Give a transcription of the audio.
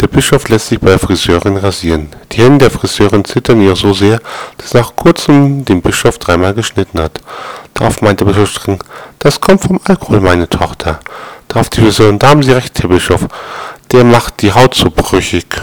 Der Bischof lässt sich bei der Friseurin rasieren. Die Hände der Friseurin zittern ihr so sehr, dass nach kurzem den Bischof dreimal geschnitten hat. Darauf meint der Bischof streng, das kommt vom Alkohol, meine Tochter. Darauf die Friseurin, da haben Sie recht, Herr Bischof, der macht die Haut so brüchig.